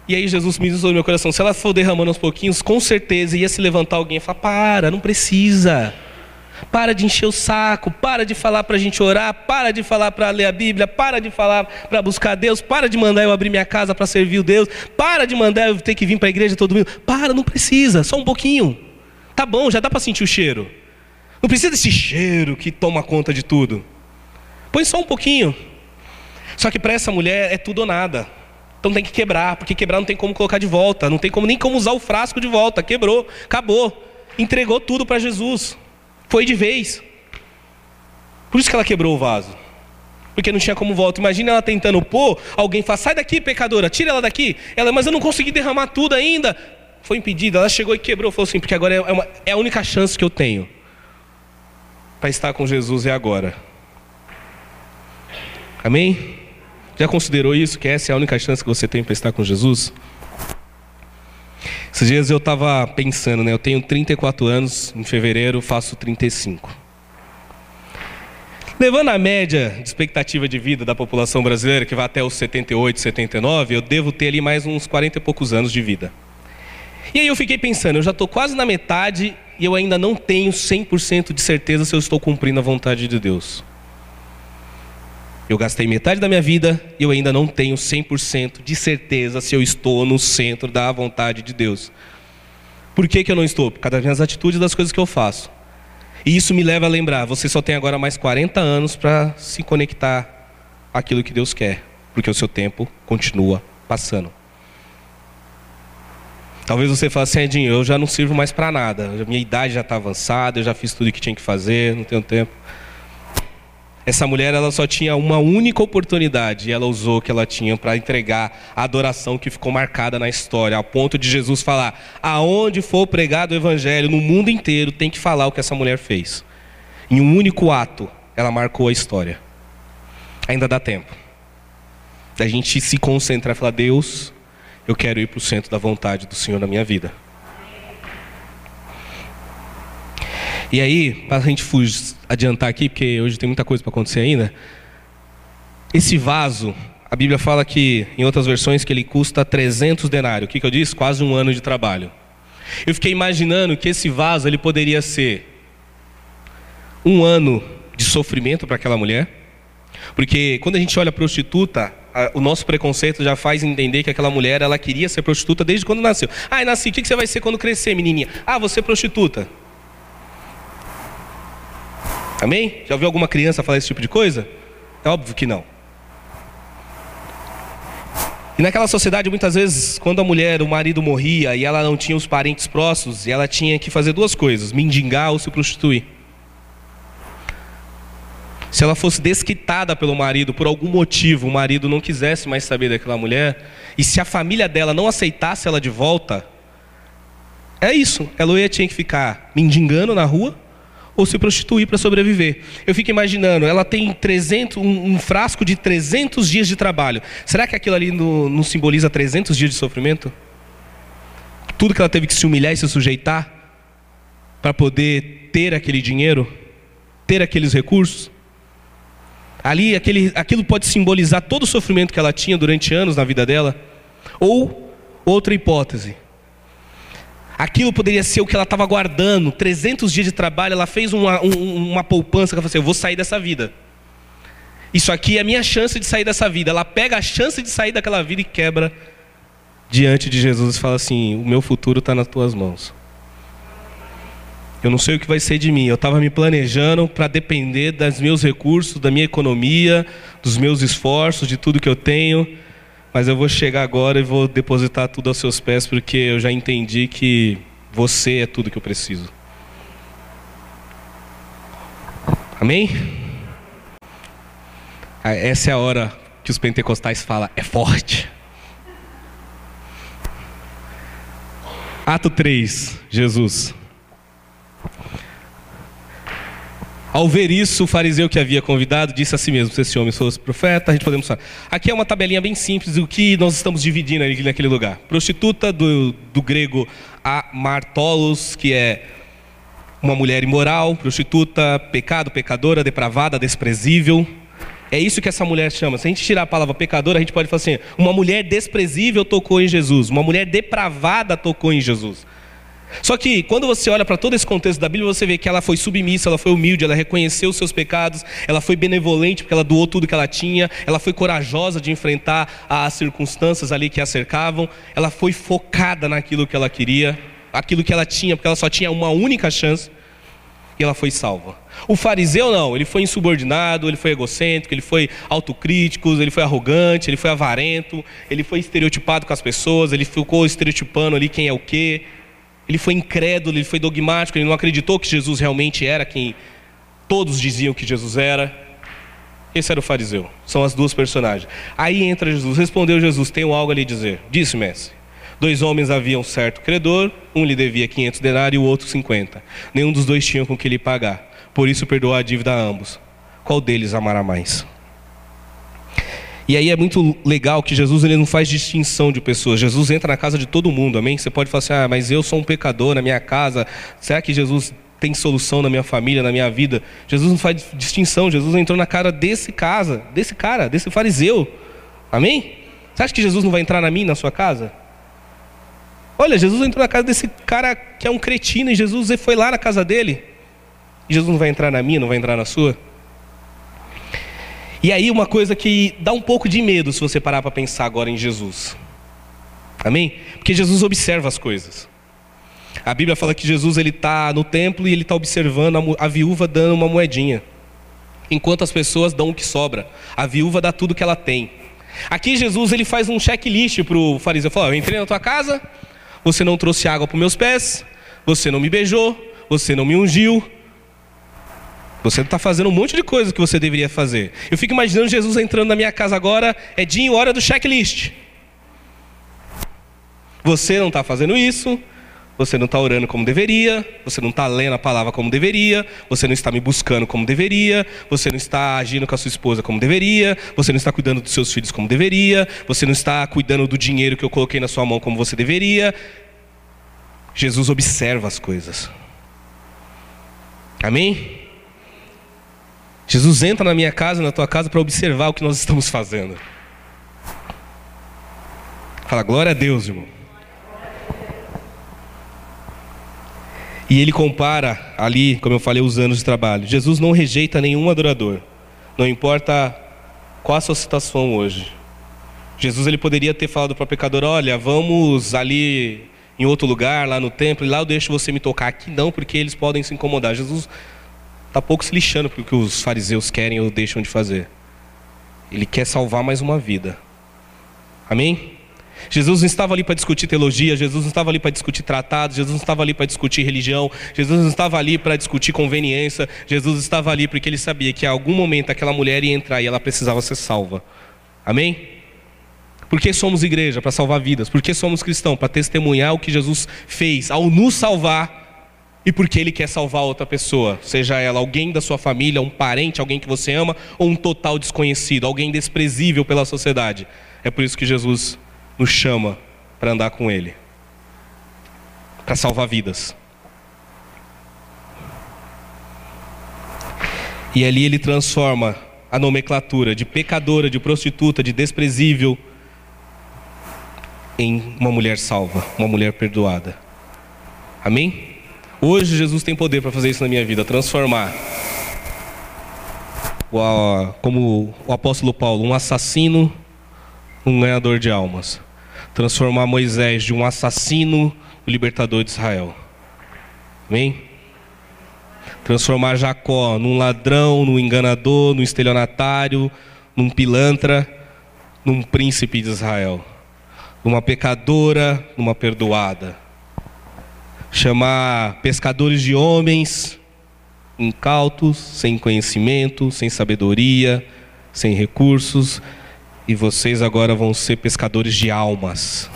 E aí Jesus me disse no meu coração, se ela for derramando aos pouquinhos, com certeza ia se levantar alguém e falar, para, não precisa. Para de encher o saco, para de falar para a gente orar, para de falar para ler a Bíblia, para de falar para buscar Deus, para de mandar eu abrir minha casa para servir o Deus, para de mandar eu ter que vir para a igreja todo mundo. Para, não precisa, só um pouquinho. Tá bom, já dá para sentir o cheiro. Não precisa desse cheiro que toma conta de tudo. Põe só um pouquinho. Só que para essa mulher é tudo ou nada. Então tem que quebrar, porque quebrar não tem como colocar de volta, não tem como nem como usar o frasco de volta. Quebrou, acabou. Entregou tudo para Jesus. Foi de vez. Por isso que ela quebrou o vaso. Porque não tinha como volta. Imagina ela tentando pôr, alguém fala, sai daqui, pecadora, tira ela daqui. Ela, mas eu não consegui derramar tudo ainda. Foi impedida. Ela chegou e quebrou. Falou assim, porque agora é, uma, é a única chance que eu tenho para estar com Jesus é agora. Amém? Já considerou isso? Que essa é a única chance que você tem para estar com Jesus? Esses dias eu estava pensando, né? Eu tenho 34 anos, em fevereiro faço 35. Levando a média de expectativa de vida da população brasileira, que vai até os 78, 79, eu devo ter ali mais uns 40 e poucos anos de vida. E aí eu fiquei pensando, eu já estou quase na metade e eu ainda não tenho 100% de certeza se eu estou cumprindo a vontade de Deus. Eu gastei metade da minha vida e eu ainda não tenho 100% de certeza se eu estou no centro da vontade de Deus. Por que, que eu não estou? Por causa das minhas atitudes e das coisas que eu faço. E isso me leva a lembrar: você só tem agora mais 40 anos para se conectar àquilo que Deus quer, porque o seu tempo continua passando. Talvez você fale assim, Edinho, eu já não sirvo mais para nada, minha idade já está avançada, eu já fiz tudo o que tinha que fazer, não tenho tempo. Essa mulher ela só tinha uma única oportunidade e ela usou o que ela tinha para entregar a adoração que ficou marcada na história, ao ponto de Jesus falar: aonde for pregado o evangelho no mundo inteiro tem que falar o que essa mulher fez. Em um único ato, ela marcou a história. Ainda dá tempo da gente se concentrar e falar: Deus, eu quero ir para o centro da vontade do Senhor na minha vida. E aí, para a gente adiantar aqui, porque hoje tem muita coisa para acontecer ainda. Esse vaso, a Bíblia fala que, em outras versões, que ele custa 300 denários. O que, que eu disse? Quase um ano de trabalho. Eu fiquei imaginando que esse vaso ele poderia ser um ano de sofrimento para aquela mulher. Porque quando a gente olha a prostituta, a, o nosso preconceito já faz entender que aquela mulher ela queria ser prostituta desde quando nasceu. Ah, nasci, o que, que você vai ser quando crescer, menininha? Ah, você é prostituta. Amém? Já ouviu alguma criança falar esse tipo de coisa? É óbvio que não. E naquela sociedade, muitas vezes, quando a mulher, o marido morria e ela não tinha os parentes próximos, ela tinha que fazer duas coisas: mendigar ou se prostituir. Se ela fosse desquitada pelo marido, por algum motivo, o marido não quisesse mais saber daquela mulher, e se a família dela não aceitasse ela de volta, é isso. Ela ia tinha que ficar mendigando na rua ou se prostituir para sobreviver. Eu fico imaginando, ela tem 300, um, um, frasco de 300 dias de trabalho. Será que aquilo ali não, não simboliza 300 dias de sofrimento? Tudo que ela teve que se humilhar e se sujeitar para poder ter aquele dinheiro, ter aqueles recursos? Ali, aquele, aquilo pode simbolizar todo o sofrimento que ela tinha durante anos na vida dela. Ou, outra hipótese, Aquilo poderia ser o que ela estava guardando. 300 dias de trabalho, ela fez uma, um, uma poupança. Ela falou assim: Eu vou sair dessa vida. Isso aqui é a minha chance de sair dessa vida. Ela pega a chance de sair daquela vida e quebra diante de Jesus e fala assim: O meu futuro está nas tuas mãos. Eu não sei o que vai ser de mim. Eu estava me planejando para depender dos meus recursos, da minha economia, dos meus esforços, de tudo que eu tenho. Mas eu vou chegar agora e vou depositar tudo aos seus pés, porque eu já entendi que você é tudo que eu preciso. Amém? Ah, essa é a hora que os pentecostais falam, é forte. Ato 3, Jesus. Ao ver isso, o fariseu que havia convidado disse a si mesmo: Se esse homem fosse profeta, a gente podemos falar. Aqui é uma tabelinha bem simples do que nós estamos dividindo ali naquele lugar. Prostituta, do, do grego amartolos, que é uma mulher imoral, prostituta, pecado, pecadora, depravada, desprezível. É isso que essa mulher chama. Se a gente tirar a palavra pecadora, a gente pode falar assim: uma mulher desprezível tocou em Jesus, uma mulher depravada tocou em Jesus. Só que quando você olha para todo esse contexto da Bíblia, você vê que ela foi submissa, ela foi humilde, ela reconheceu os seus pecados, ela foi benevolente porque ela doou tudo que ela tinha, ela foi corajosa de enfrentar as circunstâncias ali que a cercavam, ela foi focada naquilo que ela queria, aquilo que ela tinha, porque ela só tinha uma única chance e ela foi salva. O fariseu não, ele foi insubordinado, ele foi egocêntrico, ele foi autocrítico, ele foi arrogante, ele foi avarento, ele foi estereotipado com as pessoas, ele ficou estereotipando ali quem é o quê. Ele foi incrédulo, ele foi dogmático, ele não acreditou que Jesus realmente era quem todos diziam que Jesus era. Esse era o fariseu. São as duas personagens. Aí entra Jesus. Respondeu Jesus: Tenho algo a lhe dizer. Disse, mestre. Dois homens haviam certo credor, um lhe devia 500 denários e o outro 50. Nenhum dos dois tinha com que lhe pagar. Por isso perdoou a dívida a ambos. Qual deles amará mais? E aí é muito legal que Jesus ele não faz distinção de pessoas. Jesus entra na casa de todo mundo, amém? Você pode falar assim: "Ah, mas eu sou um pecador na minha casa. Será que Jesus tem solução na minha família, na minha vida?" Jesus não faz distinção. Jesus entrou na cara desse casa, desse cara, desse fariseu. Amém? Você acha que Jesus não vai entrar na minha, na sua casa? Olha, Jesus entrou na casa desse cara que é um cretino e Jesus foi lá na casa dele. E Jesus não vai entrar na minha, não vai entrar na sua? E aí uma coisa que dá um pouco de medo se você parar para pensar agora em Jesus. Amém? Porque Jesus observa as coisas. A Bíblia fala que Jesus ele está no templo e ele está observando a, a viúva dando uma moedinha, enquanto as pessoas dão o que sobra. A viúva dá tudo que ela tem. Aqui Jesus ele faz um checklist para o fariseu. Fala: eu entrei na tua casa, você não trouxe água para meus pés, você não me beijou, você não me ungiu. Você está fazendo um monte de coisa que você deveria fazer. Eu fico imaginando Jesus entrando na minha casa agora, é dia e hora do checklist. Você não está fazendo isso, você não está orando como deveria, você não está lendo a palavra como deveria, você não está me buscando como deveria, você não está agindo com a sua esposa como deveria, você não está cuidando dos seus filhos como deveria, você não está cuidando do dinheiro que eu coloquei na sua mão como você deveria. Jesus observa as coisas. Amém? Jesus entra na minha casa, na tua casa, para observar o que nós estamos fazendo. Fala, glória a Deus, irmão. E ele compara ali, como eu falei, os anos de trabalho. Jesus não rejeita nenhum adorador. Não importa qual a sua situação hoje. Jesus ele poderia ter falado para o pecador: Olha, vamos ali em outro lugar, lá no templo, e lá eu deixo você me tocar. Aqui não, porque eles podem se incomodar. Jesus está pouco se lixando para o que os fariseus querem ou deixam de fazer. Ele quer salvar mais uma vida. Amém? Jesus não estava ali para discutir teologia, Jesus não estava ali para discutir tratados, Jesus não estava ali para discutir religião, Jesus não estava ali para discutir conveniência, Jesus estava ali porque ele sabia que em algum momento aquela mulher ia entrar e ela precisava ser salva. Amém? Por que somos igreja? Para salvar vidas. Por que somos cristãos? Para testemunhar o que Jesus fez ao nos salvar e porque Ele quer salvar outra pessoa, seja ela alguém da sua família, um parente, alguém que você ama, ou um total desconhecido, alguém desprezível pela sociedade. É por isso que Jesus nos chama para andar com Ele, para salvar vidas. E ali Ele transforma a nomenclatura de pecadora, de prostituta, de desprezível, em uma mulher salva, uma mulher perdoada. Amém? Hoje Jesus tem poder para fazer isso na minha vida, transformar como o apóstolo Paulo, um assassino, um ganhador de almas. Transformar Moisés de um assassino, o libertador de Israel. Amém? Transformar Jacó num ladrão, num enganador, num estelionatário, num pilantra, num príncipe de Israel, numa pecadora, numa perdoada. Chamar pescadores de homens incautos, sem conhecimento, sem sabedoria, sem recursos, e vocês agora vão ser pescadores de almas.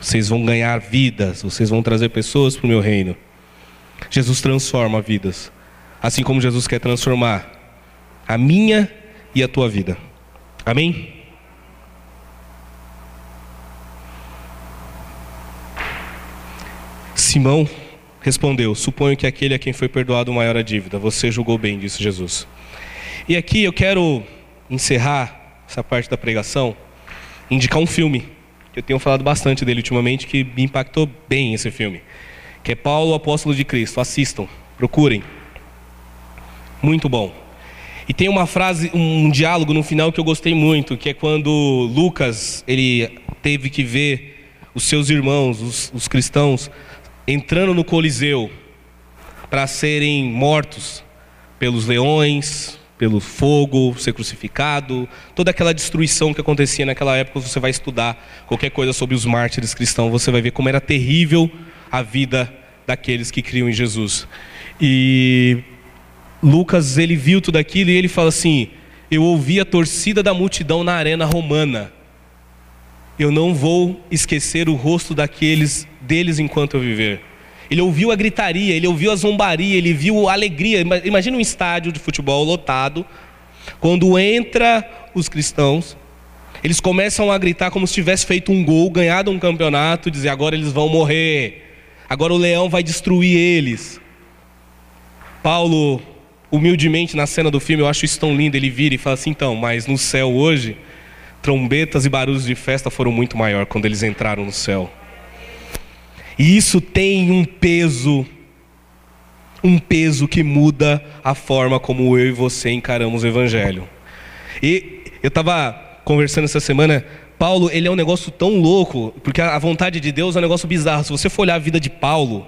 Vocês vão ganhar vidas, vocês vão trazer pessoas para o meu reino. Jesus transforma vidas, assim como Jesus quer transformar a minha e a tua vida. Amém? Simão respondeu: Suponho que aquele a quem foi perdoado maior a dívida. Você julgou bem, disse Jesus. E aqui eu quero encerrar essa parte da pregação, indicar um filme que eu tenho falado bastante dele ultimamente, que me impactou bem esse filme, que é Paulo, apóstolo de Cristo. Assistam, procurem. Muito bom. E tem uma frase, um diálogo no final que eu gostei muito, que é quando Lucas ele teve que ver os seus irmãos, os, os cristãos, entrando no Coliseu para serem mortos pelos leões, pelo fogo, ser crucificado, toda aquela destruição que acontecia naquela época, você vai estudar qualquer coisa sobre os mártires cristãos, você vai ver como era terrível a vida daqueles que criam em Jesus. E Lucas, ele viu tudo aquilo e ele fala assim: Eu ouvi a torcida da multidão na arena romana. Eu não vou esquecer o rosto daqueles deles enquanto eu viver. Ele ouviu a gritaria, ele ouviu a zombaria, ele viu a alegria. Imagina um estádio de futebol lotado, quando entra os cristãos, eles começam a gritar como se tivesse feito um gol, ganhado um campeonato, dizer agora eles vão morrer. Agora o leão vai destruir eles. Paulo, humildemente na cena do filme, eu acho isso tão lindo, ele vira e fala assim: "Então, mas no céu hoje, trombetas e barulhos de festa foram muito maior quando eles entraram no céu. E isso tem um peso, um peso que muda a forma como eu e você encaramos o Evangelho. E eu estava conversando essa semana, Paulo, ele é um negócio tão louco, porque a vontade de Deus é um negócio bizarro. Se você for olhar a vida de Paulo,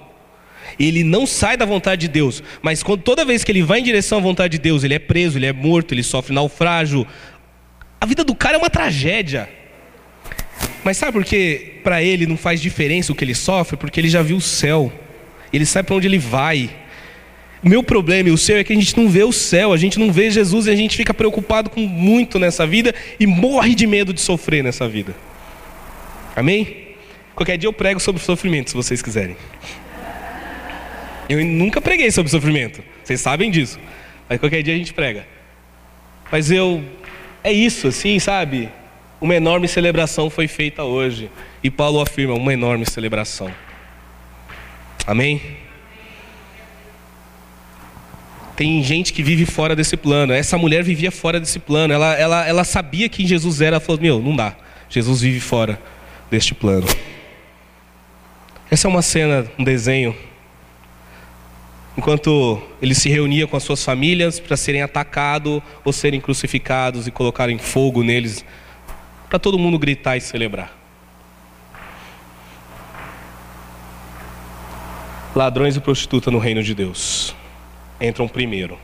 ele não sai da vontade de Deus, mas quando, toda vez que ele vai em direção à vontade de Deus, ele é preso, ele é morto, ele sofre naufrágio. A vida do cara é uma tragédia. Mas sabe por que para ele não faz diferença o que ele sofre? Porque ele já viu o céu. Ele sabe para onde ele vai. O meu problema e o seu é que a gente não vê o céu, a gente não vê Jesus e a gente fica preocupado com muito nessa vida e morre de medo de sofrer nessa vida. Amém? Qualquer dia eu prego sobre sofrimento, se vocês quiserem. Eu nunca preguei sobre sofrimento, vocês sabem disso. Mas qualquer dia a gente prega. Mas eu. É isso, assim, sabe? Uma enorme celebração foi feita hoje. E Paulo afirma: uma enorme celebração. Amém? Tem gente que vive fora desse plano. Essa mulher vivia fora desse plano. Ela, ela, ela sabia quem Jesus era. Ela falou: Meu, não dá. Jesus vive fora deste plano. Essa é uma cena, um desenho. Enquanto ele se reunia com as suas famílias para serem atacados ou serem crucificados e colocarem fogo neles para todo mundo gritar e celebrar. Ladrões e prostituta no reino de Deus entram primeiro.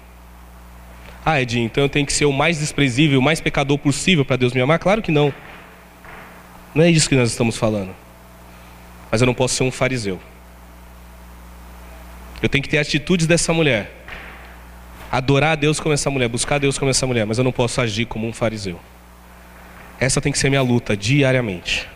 Ah, Edinho, então eu tenho que ser o mais desprezível, o mais pecador possível para Deus me amar? Claro que não. Não é isso que nós estamos falando. Mas eu não posso ser um fariseu. Eu tenho que ter atitudes dessa mulher. Adorar a Deus como essa mulher, buscar a Deus como essa mulher, mas eu não posso agir como um fariseu. Essa tem que ser minha luta diariamente.